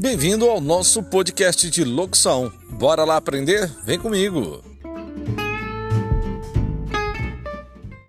Bem-vindo ao nosso podcast de locução. Bora lá aprender? Vem comigo!